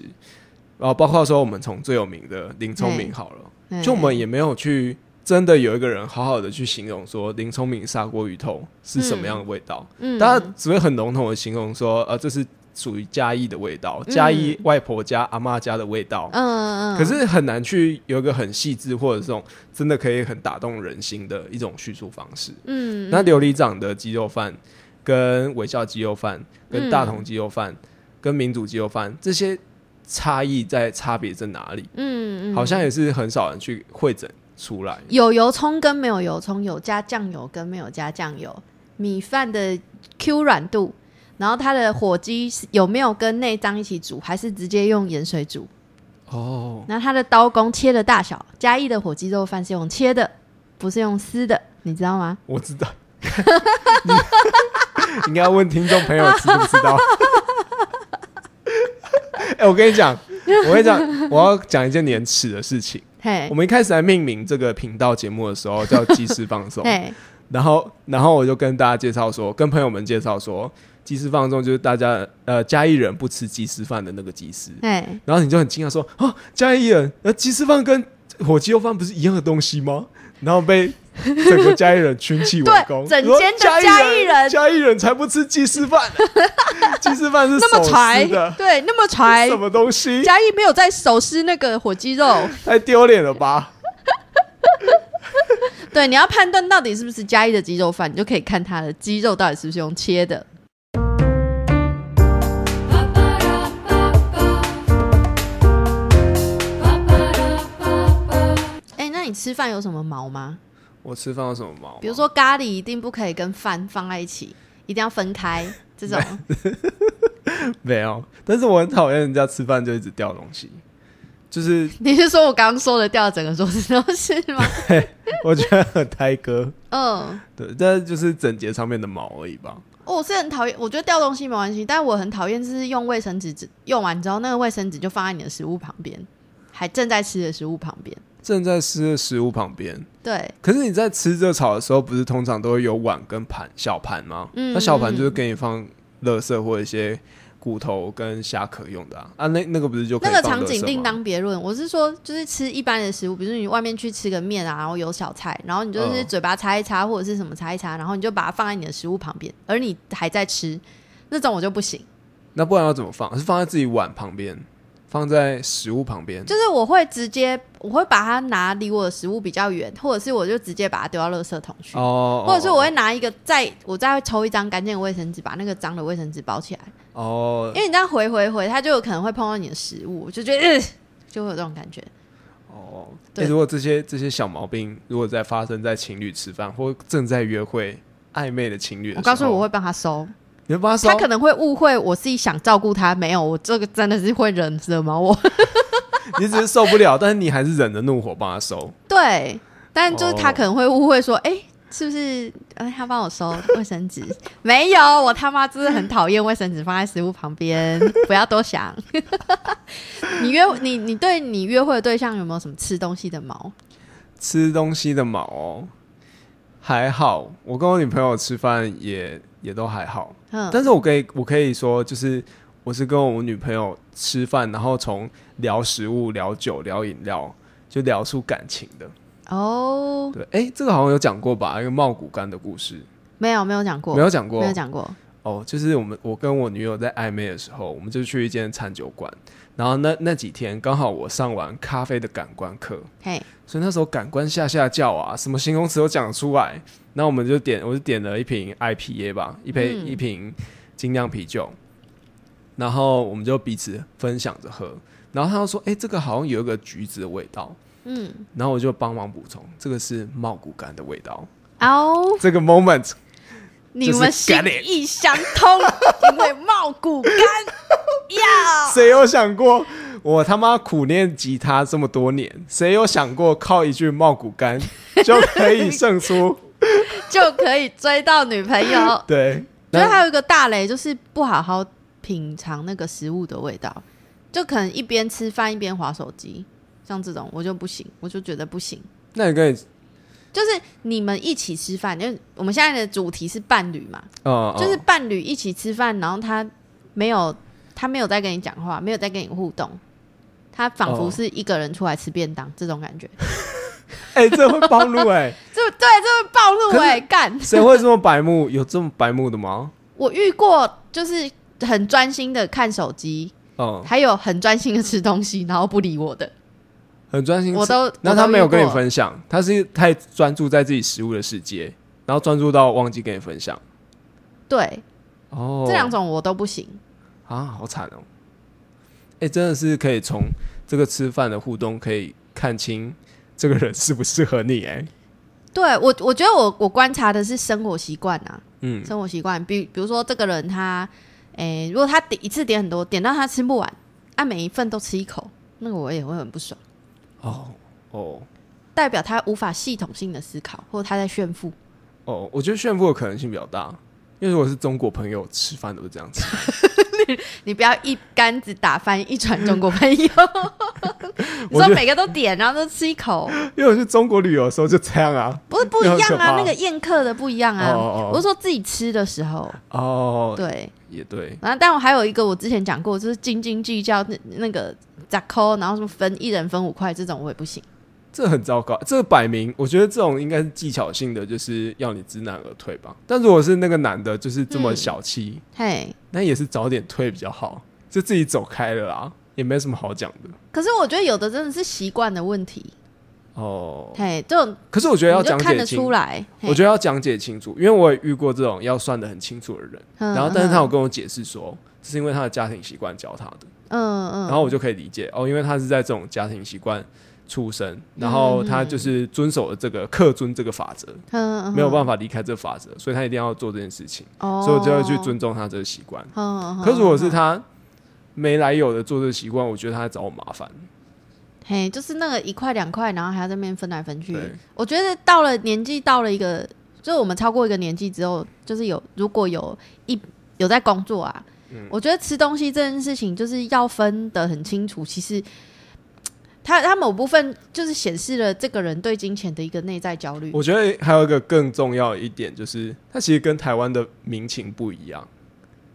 然后包括说我们从最有名的林聪明好了，嗯就我们也没有去真的有一个人好好的去形容说林聪明砂锅鱼头是什么样的味道，嗯。大家只会很笼统的形容说，呃，这是属于嘉义的味道，嗯。嘉义外婆家、阿妈家的味道。嗯嗯，可是很难去有一个很细致或者这种真的可以很打动人心的一种叙述方式。嗯，那琉璃长的鸡肉饭、跟微笑鸡肉饭、跟大同鸡肉饭、跟民主鸡肉饭这些差异在差别在哪里？嗯嗯，好像也是很少人去会诊出来。有油葱跟没有油葱，有加酱油跟没有加酱油，米饭的 Q 软度，然后它的火鸡是有没有跟内脏一起煮，还是直接用盐水煮？哦，那它的刀工切的大小，嘉义的火鸡肉饭是用切的，不是用撕的，你知道吗？我知道，你 应该要问听众朋友知不知道？哎、我跟你讲，我跟你讲，我要讲一件年耻的事情。嘿我，们一开始来命名这个频道节目的时候叫“鸡翅放 送”，嘿，然后，然后我就跟大家介绍说，跟朋友们介绍说，鸡翅放纵就是大家呃嘉义人不吃鸡丝饭的那个鸡翅。嘿，然后你就很惊讶说，啊，嘉义人，呃，鸡丝饭跟火鸡肉饭不是一样的东西吗？然后被整个嘉义人群起围攻，整说间的嘉嘉义人嘉义人才不吃鸡翅饭，鸡翅饭是那么手柴撕的，，对，那么柴什，么东西？嘉义没有在手撕那个火鸡肉。太丢脸了吧！对，你要判断到底是不是嘉义的鸡肉饭，你就可以看它的鸡肉到底是不是用切的。哎，那你吃饭有什么毛吗？我吃饭有什么毛？比如说咖喱一定不可以跟饭放在一起，一定要分开。这种没有，但是我很讨厌人家吃饭就一直掉东西，就是 你是说我刚刚说的掉整个桌子都是吗？我觉得很胎哥，嗯，对，但就是整洁上面的毛而已吧。我是很讨厌，我觉得掉东西没关系，但我很讨厌就是用卫生纸，用完之后那个卫生纸就放在你的食物旁边，还正在吃的食物旁边。正在吃的食物旁边，对，可是你在吃热炒的时候，不是通常都会有碗跟盘小盘吗？嗯那小盘就是给你放垃圾或者一些骨头跟虾壳用的啊。啊，那那个不是就可以那个场景另当别论。我是说，就是吃一般的食物，比如说你外面去吃个面啊，然后有小菜，然后你就是嗯嘴巴擦一擦或者是什么擦一擦，然后你就把它放在你的食物旁边，而你还在吃，那种我就不行。那不然要怎么放？是放在自己碗旁边，放在食物旁边。就是我会直接，我会把它拿离我的食物比较远，或者是我就直接把它丢到垃圾桶去。哦，或者是我会拿一个再我再抽一张干净的卫生纸，把那个脏的卫生纸包起来，哦因为你这样回回回，它就有可能会碰到你的食物，我就觉得、呃、就会有这种感觉。哦。对欸如果这些这些小毛病，如果在发生在情侣吃饭或正在约会暧昧的情侣的，我告诉你，我会帮他收。你会帮他可能会误会我自己想照顾他，没有，我这个真的是会忍着吗我。你只是受不了，但是你还是忍着怒火帮他收。对，但就是他哦可能会误会说，哎、是不是？哎，他帮我收卫生纸？没有，我他妈真的很讨厌卫生纸放在食物旁边，不要多想。你约你你对你约会的对象有没有什么吃东西的毛？吃东西的毛哦，还好，我跟我女朋友吃饭也也都还好。嗯，但是我可以我可以说，就是我是跟我女朋友吃饭，然后从聊食物、聊酒、聊饮料，就聊出感情的。哦，对，哎、这个好像有讲过吧？一个茂谷干的故事，没有没有讲过，没有讲过没有讲过。哦。就是我们我跟我女友在暧昧的时候，我们就去一间餐酒馆，然后那那几天刚好我上完咖啡的感官课，嘿，所以那时候感官下下叫啊，什么形容词都讲出来。然后我们就点，我就点了一瓶 IPA 吧，一杯、嗯一瓶精酿啤酒，然后我们就彼此分享着喝。然后他就说：“哎、这个好像有一个橘子的味道。嗯，”然后我就帮忙补充，这个是茂谷柑的味道。哦，这个 moment 你们心意相通，因为茂谷柑 要。谁有想过，我他妈苦练吉他这么多年，谁有想过靠一句茂谷干就可以胜出？就可以追到女朋友。对，觉得还有一个大雷，就是不好好品尝那个食物的味道，就可能一边吃饭一边划手机，像这种我就不行，我就觉得不行。那你可以就是你们一起吃饭，就是我们现在的主题是伴侣嘛，哦，就是呃伴侣一起吃饭，然后他没有他没有在跟你讲话，没有在跟你互动，他仿佛哦是一个人出来吃便当，这种感觉。哎、这会暴露哎、这对这会暴露哎、干！谁会这么白目？有这么白目的吗？我遇过，就是很专心的看手机，嗯，还有很专心的吃东西，然后不理我的，很专心吃。我都那他没有跟你分享，他是太专注在自己食物的世界，然后专注到忘记跟你分享。对，哦，这两种我都不行。啊，好惨哦！哎、真的是可以从这个吃饭的互动可以看清这个人适不适合你哎。对我，我觉得我我观察的是生活习惯啊，嗯，生活习惯，比比如说这个人他，诶、如果他点一次点很多，点到他吃不完，啊，每一份都吃一口，那个我也会很不爽，哦哦代表他无法系统性的思考，或者他在炫富。哦，我觉得炫富的可能性比较大，因为如果是中国朋友吃饭都是这样吃。你不要一竿子打翻一船中国朋友，你我说每个都点，然后都吃一口，因为我去中国旅游的时候就这样啊。不是不一样啊，那个宴客的不一样啊。哦哦哦我是说自己吃的时候，哦，对。也对，然后，但我还有一个我之前讲过，就是斤斤计较那那个咋扣，然后什么分一人分五块这种我也不行。这很糟糕。这个摆明，我觉得这种应该是技巧性的，就是要你知难而退吧。但如果是那个男的，就是这么嗯小气，嘿，那也是早点退比较好，就自己走开了啦，也没什么好讲的。可是我觉得有的真的是习惯的问题，哦，嘿，这种可是我觉得要讲解清出来。我觉得要讲解清楚，因为我也遇过这种要算的很清楚的人，嗯然后但是他有嗯跟我解释说，这是因为他的家庭习惯教他的。嗯嗯，然后我就可以理解哦，因为他是在这种家庭习惯出生，然后他就是遵守了这个克尊这个法则，没有办法离开这个法则，所以他一定要做这件事情，哦，所以我就要去尊重他这个习惯。嗯。嗯可如果是，他没来由的做这个习惯，我觉得他在找我麻烦。嘿，就是那个一块两块，然后还要在那边分来分去。我觉得到了年纪到了一个，就是我们超过一个年纪之后，就是有如果有一有在工作啊，嗯我觉得吃东西这件事情就是要分得很清楚。其实，他他某部分就是显示了这个人对金钱的一个内在焦虑。我觉得还有一个更重要一点，就是他其实跟台湾的民情不一样。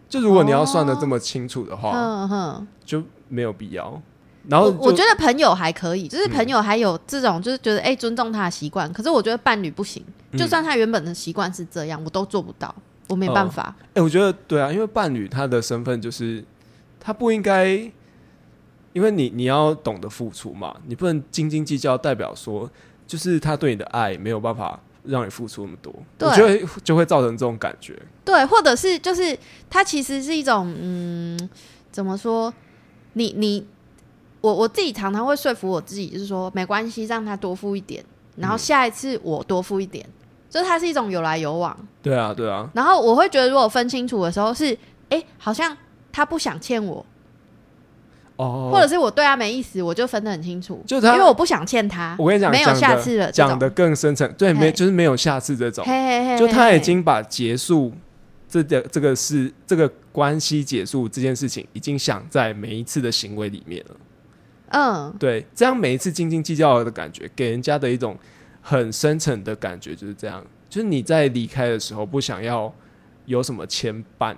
就如果你要算的这么清楚的话，嗯哼，就没有必要。然后我我觉得朋友还可以，就是朋友还有这种就是觉得哎、尊重他的习惯，可是我觉得伴侣不行，嗯就算他原本的习惯是这样，我都做不到，我没办法。哎、我觉得对啊，因为伴侣他的身份就是他不应该，因为你你要懂得付出嘛，你不能斤斤计较，代表说就是他对你的爱没有办法让你付出那么多，对我觉得就会造成这种感觉。对，或者是就是他其实是一种嗯，怎么说？你你我我自己常常会说服我自己，就是说没关系，让他多付一点，然后嗯下一次我多付一点，就是它是一种有来有往。对啊，对啊，然后我会觉得，如果分清楚的时候是，哎，好像他不想欠我，哦，或者是我对他没意思，我就分得很清楚，就他因为我不想欠他，我跟你讲，没有下次了，讲的更深层，对，没就是没有下次这种嘿，嘿嘿，就他已经把结束这个这个事这个关系结束这件事情，已经想在每一次的行为里面了。嗯对，这样每一次斤斤计较的感觉，给人家的一种很深沉的感觉，就是这样。就是你在离开的时候，不想要有什么牵绊。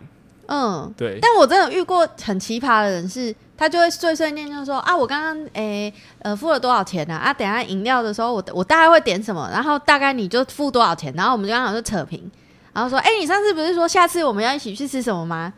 嗯。对，但我真的遇过很奇葩的人是，他就会碎碎念，就说啊，我刚刚诶呃付了多少钱啊？啊，等下饮料的时候我我大概会点什么，然后大概你就付多少钱，然后我们就刚好就扯平，然后说，哎、你上次不是说下次我们要一起去吃什么吗？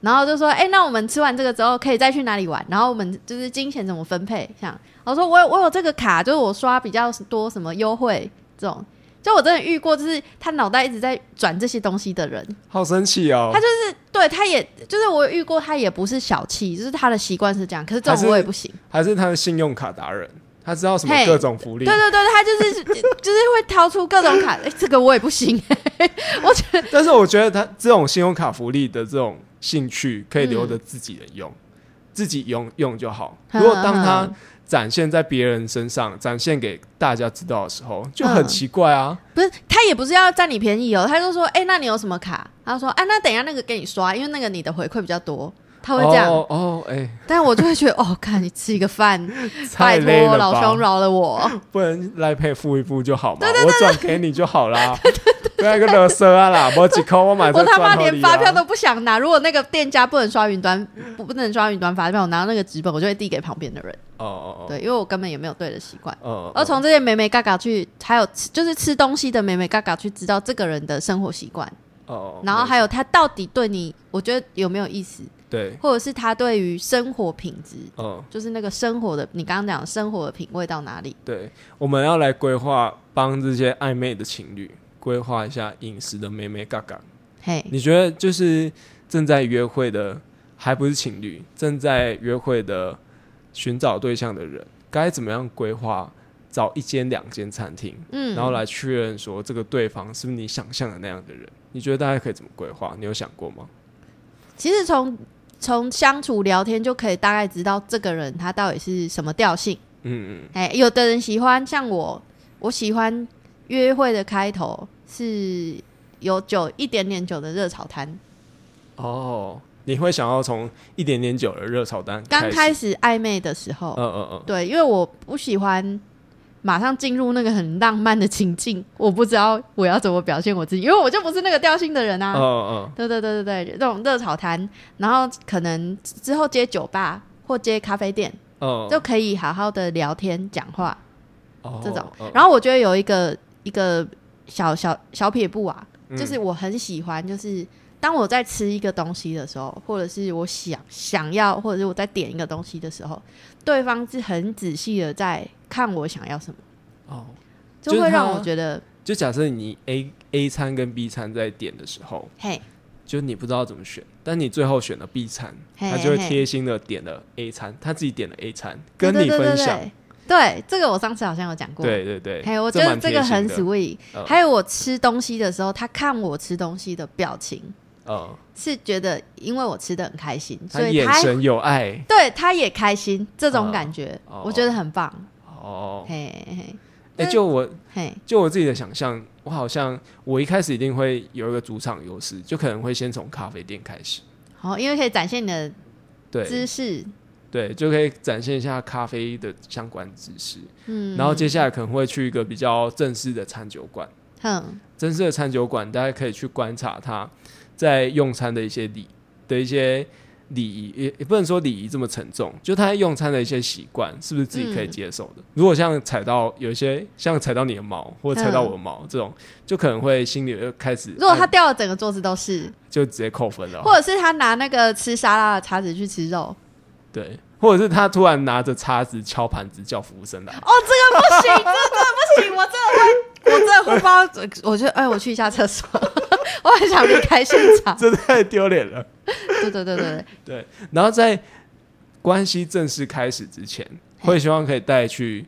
然后就说，哎、那我们吃完这个之后可以再去哪里玩？然后我们就是金钱怎么分配？这样，我说我有我有这个卡，就是我刷比较多什么优惠这种。就我真的遇过，就是他脑袋一直在转这些东西的人，好生气哦。他就是对，他也就是我遇过，他也不是小气，就是他的习惯是这样。可是这我也不行。还是他的信用卡达人，他知道什么各种福利对。对对，他就是 就是会掏出各种卡，哎、这个我也不行。我觉得但是我觉得他这种信用卡福利的这种兴趣，可以留着自己人用，自己用用就好。如果当他展现在别人身上，展现给大家知道的时候，就很嗯奇怪啊。不是他也不是要占你便宜哦，他就说，哎、那你有什么卡？他说，哎、那等一下那个给你刷，因为那个你的回馈比较多。他会这样，哦哦，哎、但我就会觉得，哦，看你吃一个饭，拜托老兄饶了我。不能赖配付一付就好嘛，我转给你就好啦。不要一个乐色啊啦，我几扣我买这我他妈连发票都不想拿。如果那个店家不能刷云端，不不能刷云端发票，我拿到那个纸本，我就会递给旁边的人。哦哦哦，对，因为我根本也没有对的习惯。哦，而从这些美美嘎嘎去，还有吃就是吃东西的美美嘎嘎去知道这个人的生活习惯，哦，然后还有他到底对你，我觉得有没有意思，对，或者是他对于生活品质，嗯，就是那个生活的，你刚刚讲的生活的品味到哪里？对，我们要来规划帮这些暧昧的情侣规划一下饮食的美美嘎嘎。嘿，你觉得就是正在约会的，还不是情侣，正在约会的寻找对象的人，该怎么样规划？找一间、两间餐厅，嗯，然后来确认说这个对方是不是你想象的那样的人？你觉得大家可以怎么规划？你有想过吗？其实从从相处聊天就可以大概知道这个人他到底是什么调性。嗯嗯，哎、有的人喜欢像我，我喜欢约会的开头是有酒一点点酒的热炒摊。哦，你会想要从一点点酒的热炒单刚开始？始暧昧的时候，嗯嗯嗯，对，因为我不喜欢马上进入那个很浪漫的情境，我不知道我要怎么表现我自己，因为我就不是那个调性的人啊。嗯嗯对对对对对，这种热炒摊，然后可能之后接酒吧或接咖啡店，嗯，就可以好好的聊天讲话哦这种。嗯然后我觉得有一个一个小小小撇步啊，嗯就是我很喜欢，就是当我在吃一个东西的时候，或者是我想想要，或者是我在点一个东西的时候，对方是很仔细的在看我想要什么，哦，就会让我觉得，就假设你 A A 餐跟 B 餐在点的时候，嘿，就你不知道怎么选，但你最后选了 B 餐，嘿他就会嘿贴心的点了 A 餐，他自己点了 A 餐，跟你分享。对对，这个我上次好像有讲过。对对对，还有，我觉得蛮这个很 sweet。嗯。还有我吃东西的时候，他看我吃东西的表情，嗯，是觉得因为我吃的很开心，所以他眼神有爱。对他也开心，这种嗯感觉、哦。我觉得很棒。哦。嘿嘿哎、就我嘿，就我自己的想象，我好像我一开始一定会有一个主场优势，就可能会先从咖啡店开始，好，因为可以展现你的对。知识。对，就可以展现一下咖啡的相关知识。嗯，然后接下来可能会去一个比较正式的餐酒馆，哼，正式的餐酒馆，大家可以去观察他在用餐的一些礼的一些礼仪，也也不能说礼仪这么沉重，就他在用餐的一些习惯是不是自己可以接受的？如果像踩到有一些像踩到你的毛或者踩到我的毛、这种，就可能会心里就开始，如果他啊掉了整个桌子都是，就直接扣分了，或者是他拿那个吃沙拉的叉子去吃肉，对，或者是他突然拿着叉子敲盘子叫服务生来，哦，这个不行，这个不行，我真的会，我真的会不知道，我觉得，哎，我去一下厕所，我很想离开现场。这太丢脸了。对对对对。对，然后在关系正式开始之前，会希望可以带去，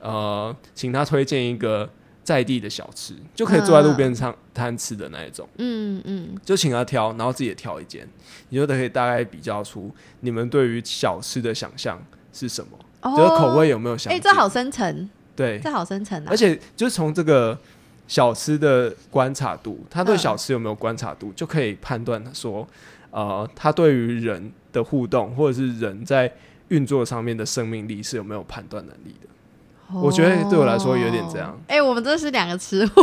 呃，请他推荐一个在地的小吃，就可以坐在路边上摊吃的那一种，嗯嗯，就请他挑，然后自己也挑一间，你就可以大概比较出你们对于小吃的想象是什么，哦。就是口味有没有想哎，近。这好深层，对，这好深层啊而！且就是从这个小吃的观察度，他对嗯小吃有没有观察度，就可以判断说，呃，他对于人的互动或者是人在运作上面的生命力是有没有判断能力的。我觉得对我来说有点这样哦。哎，我们真的是两个吃货，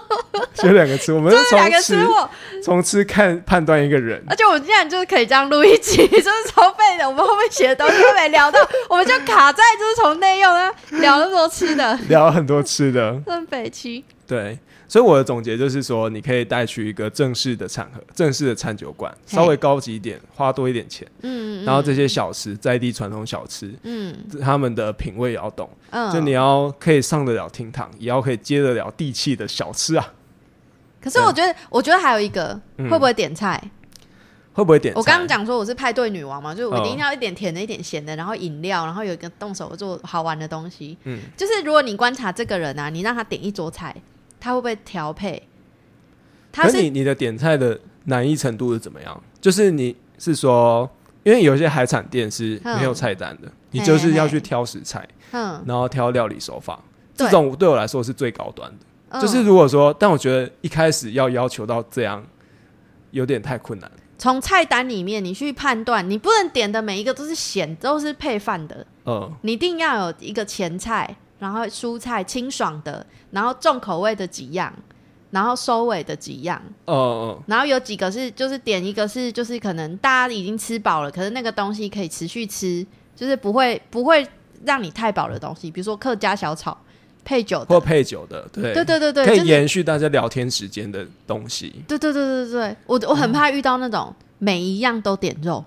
所以两个吃，我们是 两个从吃吃货，从吃看判断一个人。而且我们竟然就是可以这样录一集，就是超废的。我们后面写的东西都没聊到，我们就卡在就是从内用啊聊那么多吃的，聊很多吃的，真北七。对，所以我的总结就是说，你可以带去一个正式的场合、正式的餐酒馆，稍微高级一点，花多一点钱，嗯，然后这些小吃在地传统小吃，嗯。他们的品味也要懂，嗯，就你要可以上得了厅堂，也要可以接得了地气的小吃啊。可是我觉得，我觉得还有一个嗯。会不会点菜？会不会点菜？我刚刚讲说我是派对女王嘛，就是我一定嗯要一点甜的，一点咸的，然后饮料，然后有一个动手做好玩的东西。嗯。就是如果你观察这个人啊，你让他点一桌菜，他会不会调配？他可是你你的点菜的难易程度是怎么样？就是你是说，因为有些海产店是没有菜单的，你就是要去挑食材，嗯，然后挑料理手法，对这种对我来说是最高端的。嗯就是如果说，但我觉得一开始要要求到这样，有点太困难。从菜单里面你去判断，你不能点的每一个都是咸，都是配饭的，嗯，你一定要有一个前菜，然后蔬菜清爽的，然后重口味的几样，然后收尾的几样。哦哦，然后有几个是就是点一个是就是可能大家已经吃饱了，可是那个东西可以持续吃，就是不会不会让你太饱的东西，比如说客家小炒配酒的。或，配酒的，对。对对对对，可以延续大家聊天时间的东西。对对对对对，我我很怕遇到那种每一样都点肉，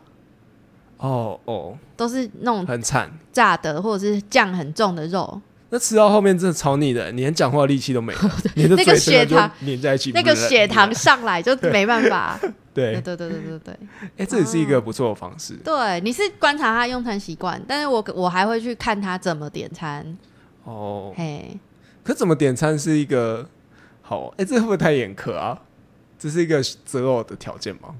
哦哦，都是那种很惨。炸的或者是酱很重的肉，那吃到后面真的超腻的，你连讲话力气都没了，你的那个血糖粘在一起，那个血糖上来就没办法。对对，对对对对对哎，这也是一个不错的方式。对，你是观察他用餐习惯，但是我我还会去看他怎么点餐。哦，嘿，可怎么点餐是一个好？哎，这会不会太严苛啊？这是一个择偶的条件吗？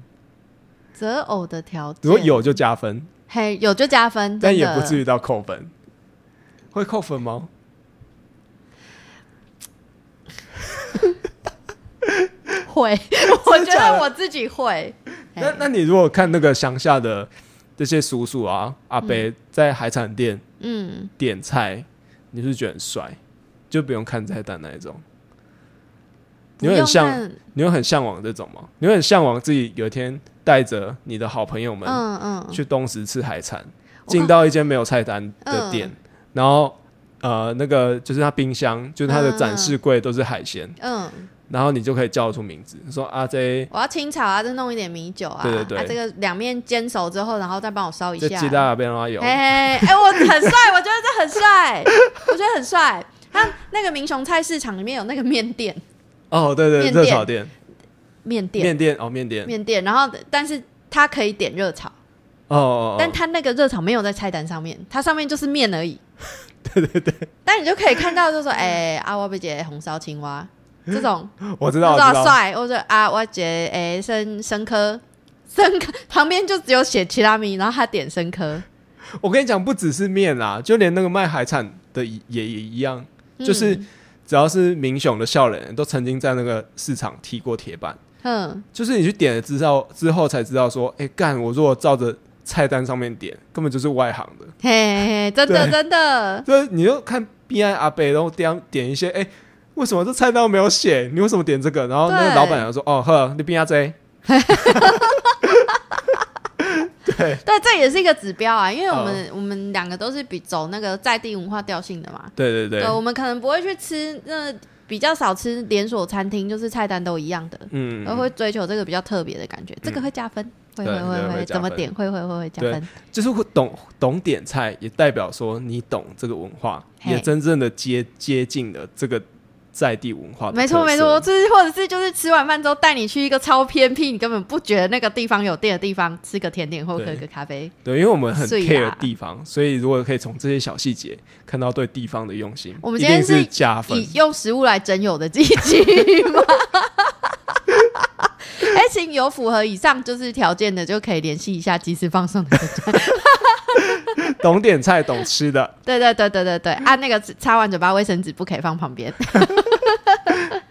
择偶的条件，如果有就加分，嘿有就加分，但也不至于到扣分。会扣分吗？会，我觉得我自己会。那那你如果看那个乡下的这些叔叔啊、阿伯在海产店嗯，点菜，你是觉得很帅？就不用看菜单那一种。你会很向，你会很向往这种吗？你会很向往自己有一天带着你的好朋友们嗯嗯，去东石吃海产，我进到一间没有菜单的嗯店，然后呃，那个就是他冰箱，就是他的展示柜都是海鲜，嗯，然后你就可以叫得出名字，说啊这我要清炒啊，再弄一点米酒啊，对对对。啊，这个两面煎熟之后，然后再帮我烧一下。这鸡蛋那边的话有，哎哎，我很帅，我觉得这很帅，我觉得很帅。他那个民雄菜市场里面有那个面店，哦对对，热炒店，面店，面店哦，面店。面店，然后但是他可以点热炒，哦哦，哦。但他那个热炒没有在菜单上面，它上面就是面而已。对对对。但你就可以看到，就说，哎、啊，我被姐红烧青蛙 这种，我知道，我知知道，帅，或者啊，我姐哎生生科，生科旁边就只有写提拉米，然后他点生科，我跟你讲，不只是面啦，就连那个卖海产的也也也一样，就是嗯只要是民雄的笑脸，都曾经在那个市场踢过铁板。嗯，就是你去点了之后，之后才知道说，哎、干，我如果照着菜单上面点，根本就是外行的。嘿嘿嘿，真的真的，就是你就看 B I 阿贝，然后点点一些，哎、为什么这菜单没有写？你为什么点这个？然后那个老板娘说，哦呵，你 B I Z，对。对，这也是一个指标啊，因为我们、我们两个都是比走那个在地文化调性的嘛，对对对，我们可能不会去吃那比较少吃连锁餐厅，就是菜单都一样的，嗯，而会追求这个比较特别的感觉，这个会加分，会会会，怎么点会会会会加对分，就是会懂懂点菜，也代表说你懂这个文化，也真正的接接近了这个在地文化的没错没错，就是或者是就是吃完饭之后带你去一个超偏僻，你根本不觉得那个地方有店的地方，吃个甜点或喝对个咖啡，对，因为我们很碎 care 地方，所以如果可以从这些小细节看到对地方的用心，我们今天是加分以。用食物来整友的季节吗？哎，请有符合以上就是条件的，就可以联系一下即时放送的。懂点菜，懂吃的。对对对对对对，按那个擦完嘴巴卫生纸不可以放旁边。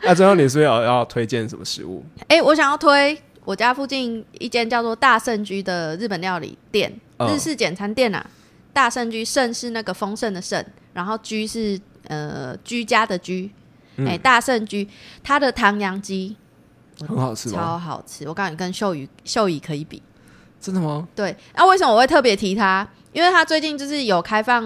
那 最后你是不是有要推荐什么食物？哎，我想要推我家附近一间叫做大圣居的日本料理店，嗯日式简餐店啊。大圣居盛是那个丰盛的盛，然后居是呃居家的居。嗯哎、大圣居它的唐扬鸡很好吃？超好吃，我告诉你，跟秀宇秀宇可以比。真的吗？对，那、为什么我会特别提它？因为它最近就是有开放，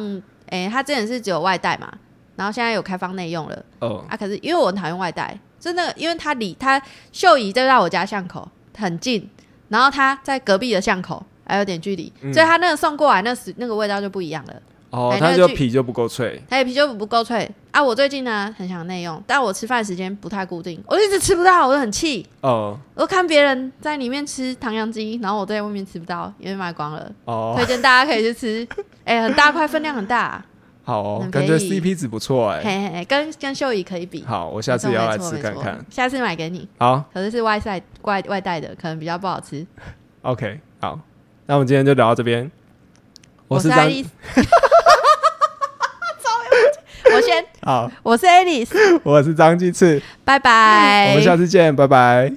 诶、它之前是只有外带嘛，然后现在有开放内用了哦，啊。可是因为我很讨厌外带，就那个，因为它离它秀宇就在我家巷口很近，然后他在隔壁的巷口还有点距离，嗯所以它那个送过来那时那个味道就不一样了。哦，它就皮就不够脆。它的啤酒不够脆啊！我最近呢很想内用，但我吃饭时间不太固定，我一直吃不到，我就很气。哦我看别人在里面吃唐扬鸡，然后我在外面吃不到，因为卖光了。哦，推荐大家可以去吃，哎、很大块，分量很大，好哦，感觉 CP 值不错哎。嘿嘿嘿，跟跟秀仪可以比。好，我下次也要来吃看看。下次买给你，好可是是外带外外带的，可能比较不好吃。，OK，好，那我们今天就聊到这边。是张，是爱丽丝，我先，好，我是 Alice，我是张鸡翅，拜拜。我们下次见，拜拜。